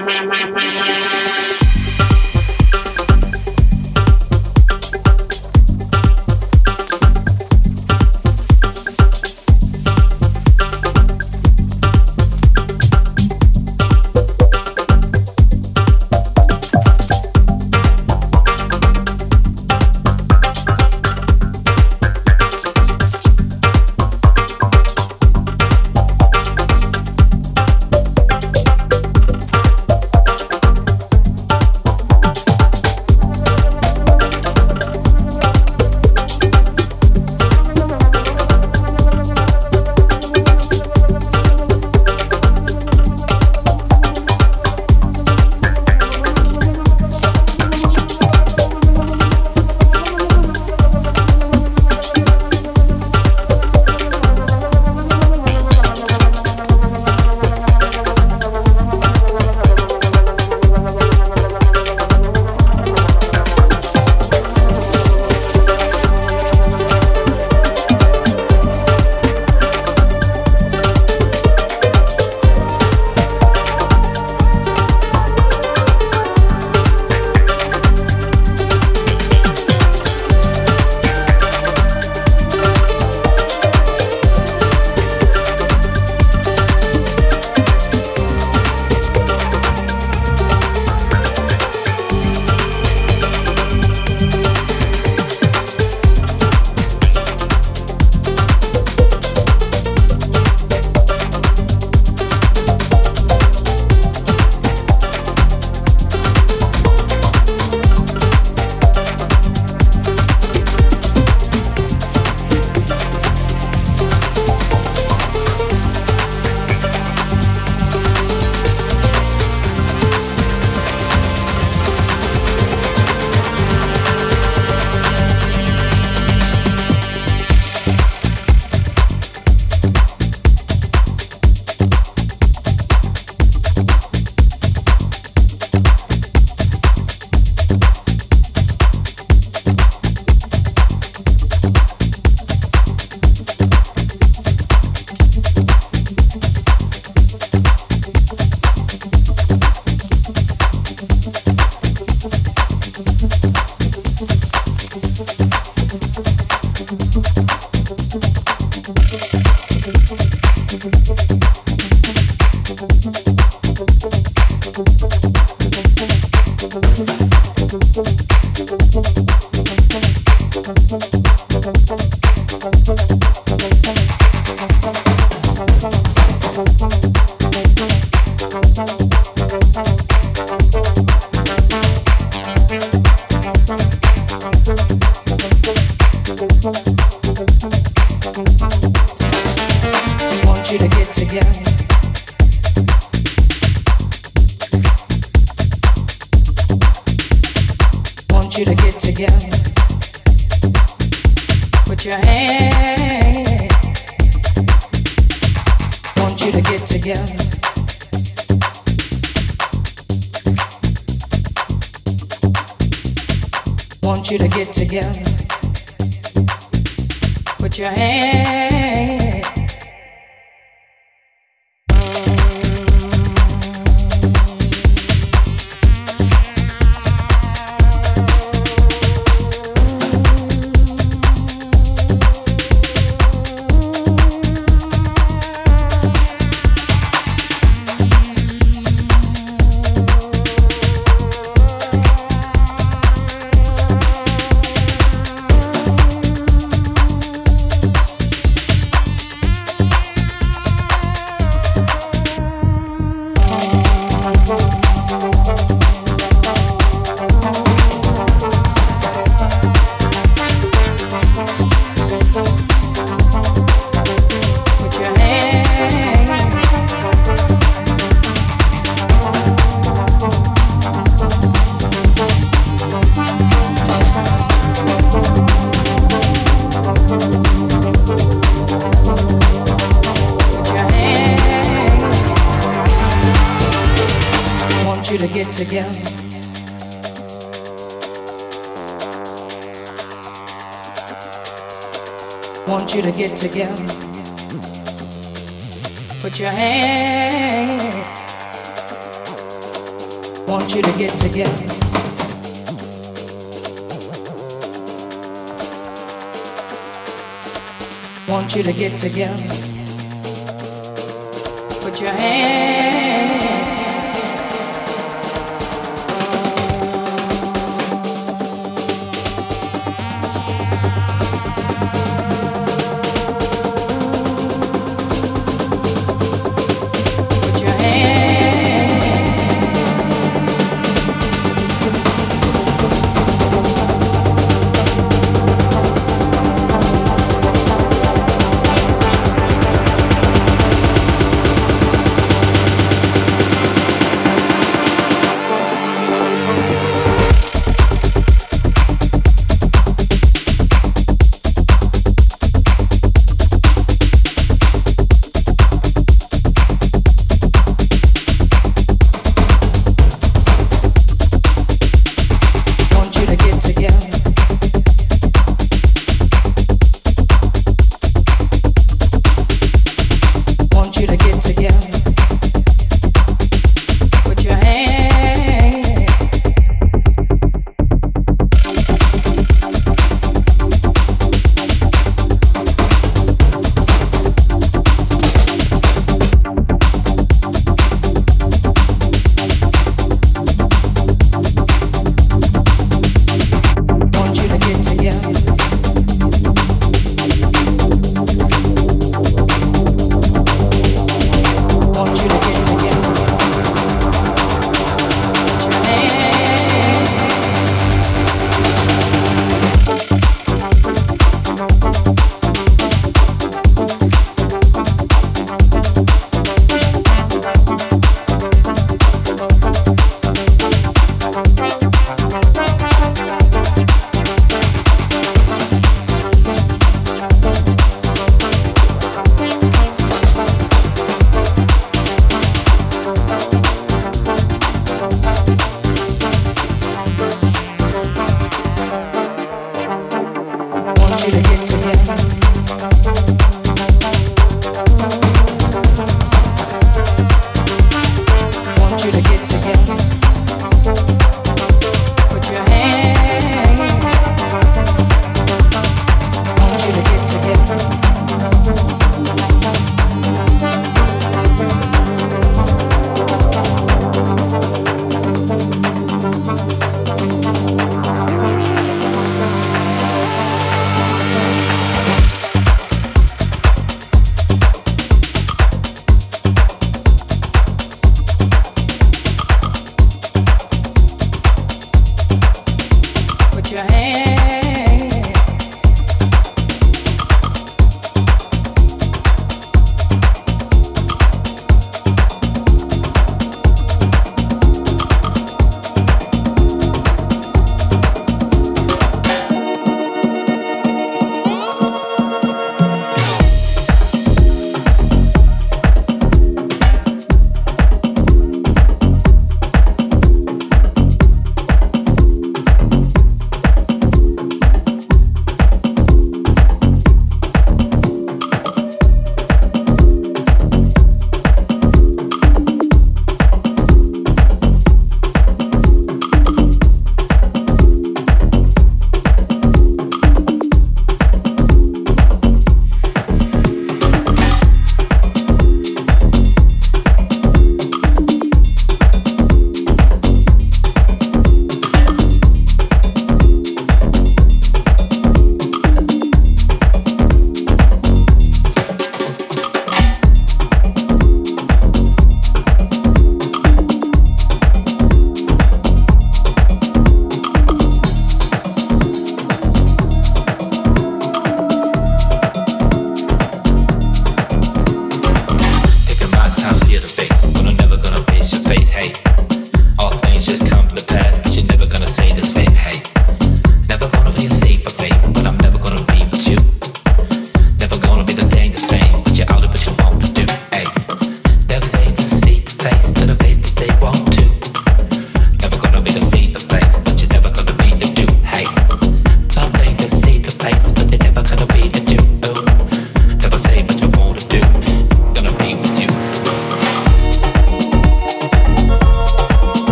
mama.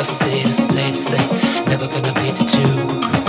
I see the same say, never gonna be the two.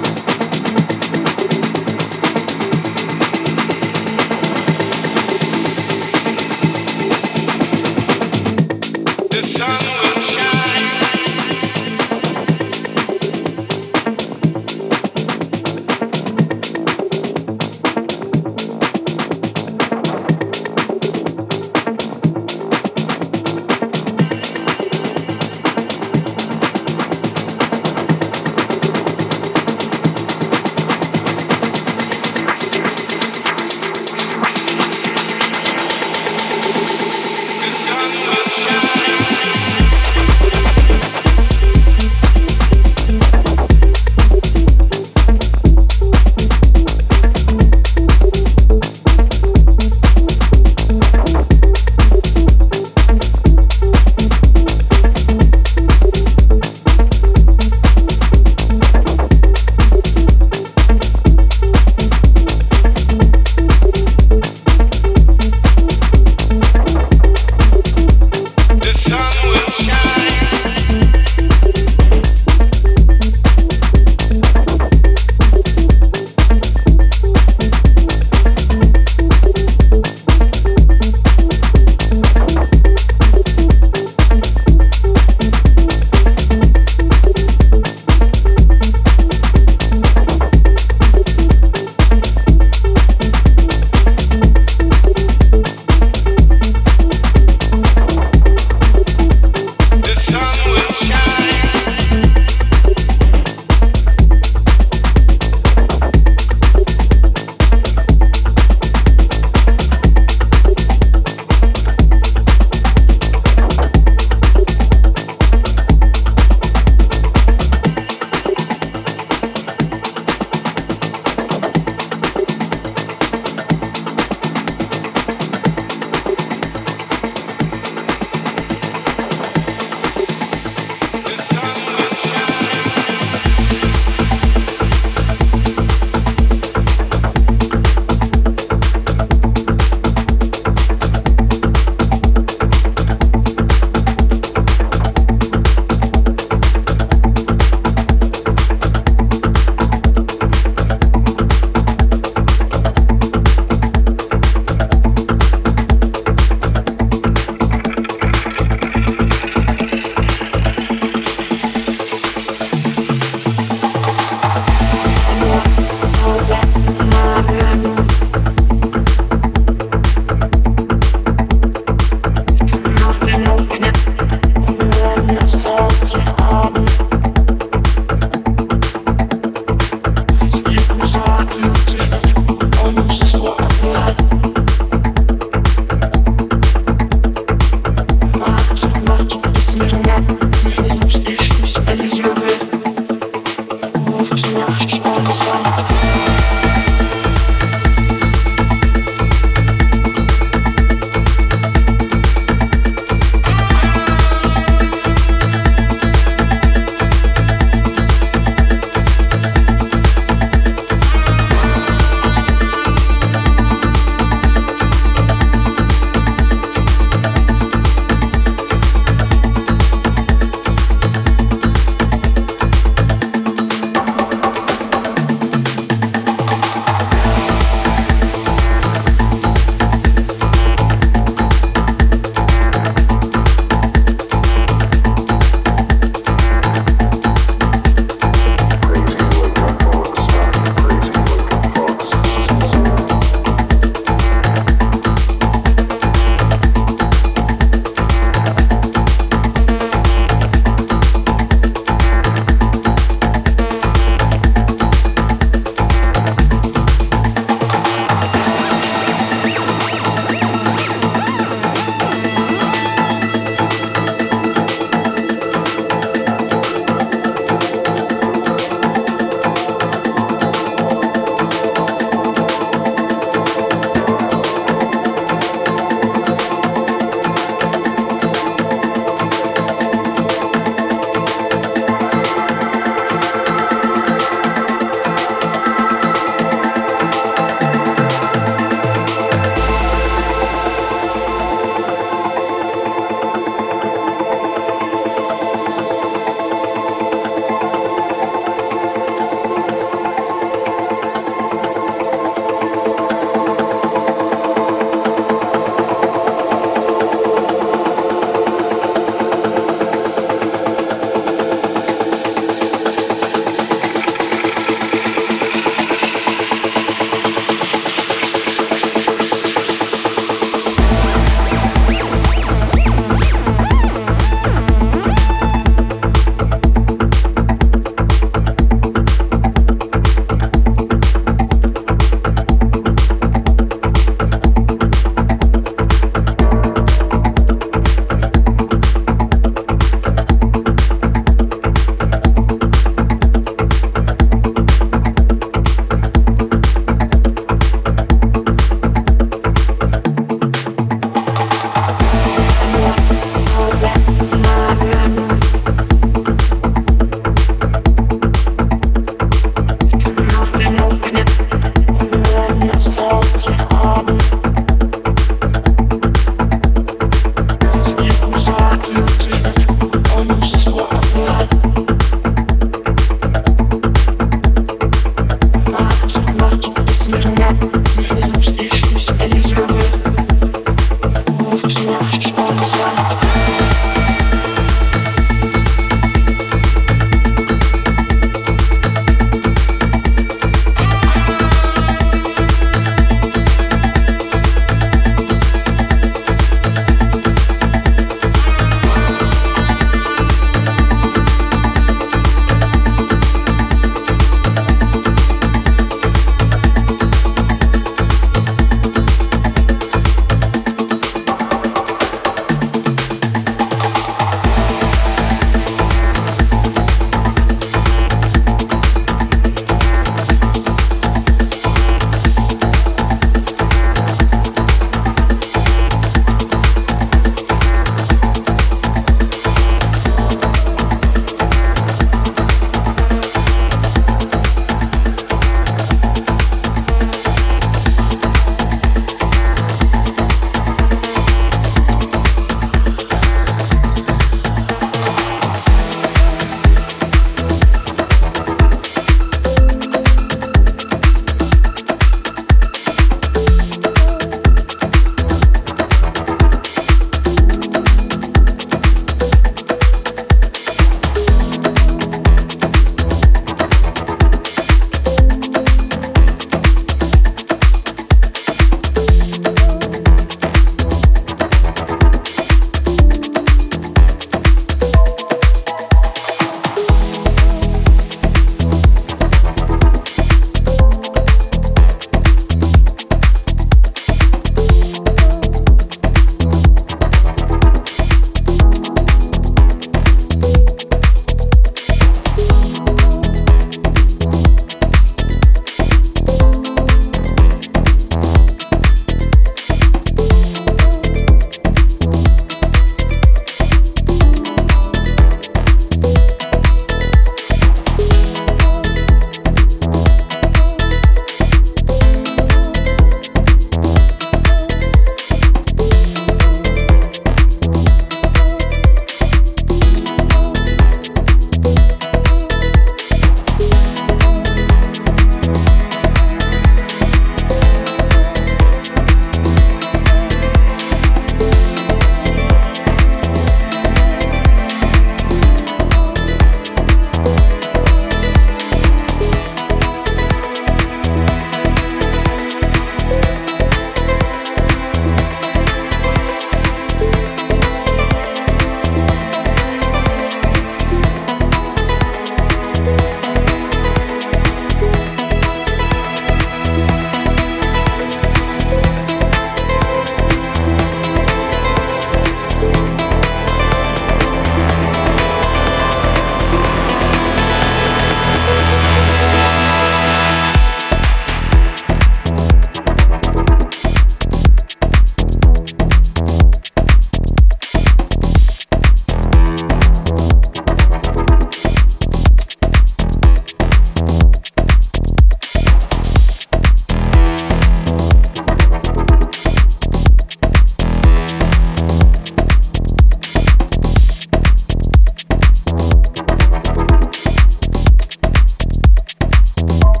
you